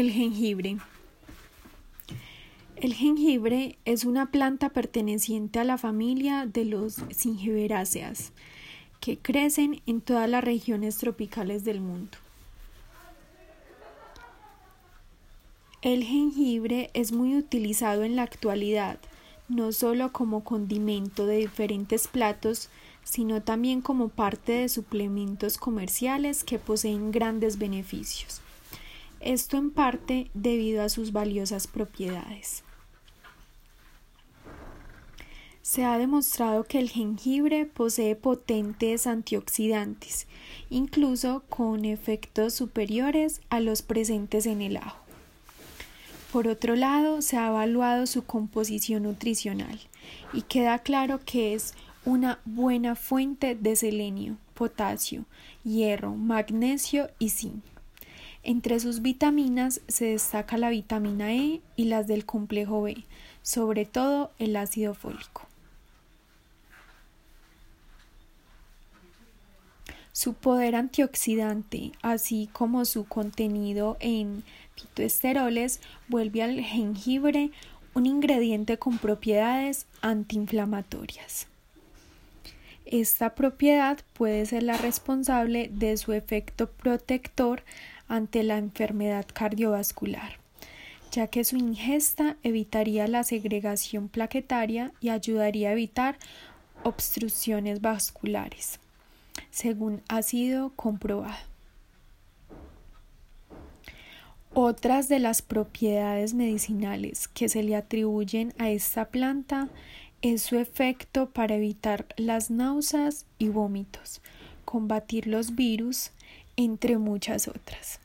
El jengibre. El jengibre es una planta perteneciente a la familia de los zingiberáceas, que crecen en todas las regiones tropicales del mundo. El jengibre es muy utilizado en la actualidad, no solo como condimento de diferentes platos, sino también como parte de suplementos comerciales que poseen grandes beneficios. Esto en parte debido a sus valiosas propiedades. Se ha demostrado que el jengibre posee potentes antioxidantes, incluso con efectos superiores a los presentes en el ajo. Por otro lado, se ha evaluado su composición nutricional y queda claro que es una buena fuente de selenio, potasio, hierro, magnesio y zinc. Entre sus vitaminas se destaca la vitamina E y las del complejo B, sobre todo el ácido fólico. Su poder antioxidante, así como su contenido en fitoesteroles, vuelve al jengibre un ingrediente con propiedades antiinflamatorias. Esta propiedad puede ser la responsable de su efecto protector ante la enfermedad cardiovascular, ya que su ingesta evitaría la segregación plaquetaria y ayudaría a evitar obstrucciones vasculares, según ha sido comprobado. Otras de las propiedades medicinales que se le atribuyen a esta planta es su efecto para evitar las náuseas y vómitos, combatir los virus, entre muchas otras.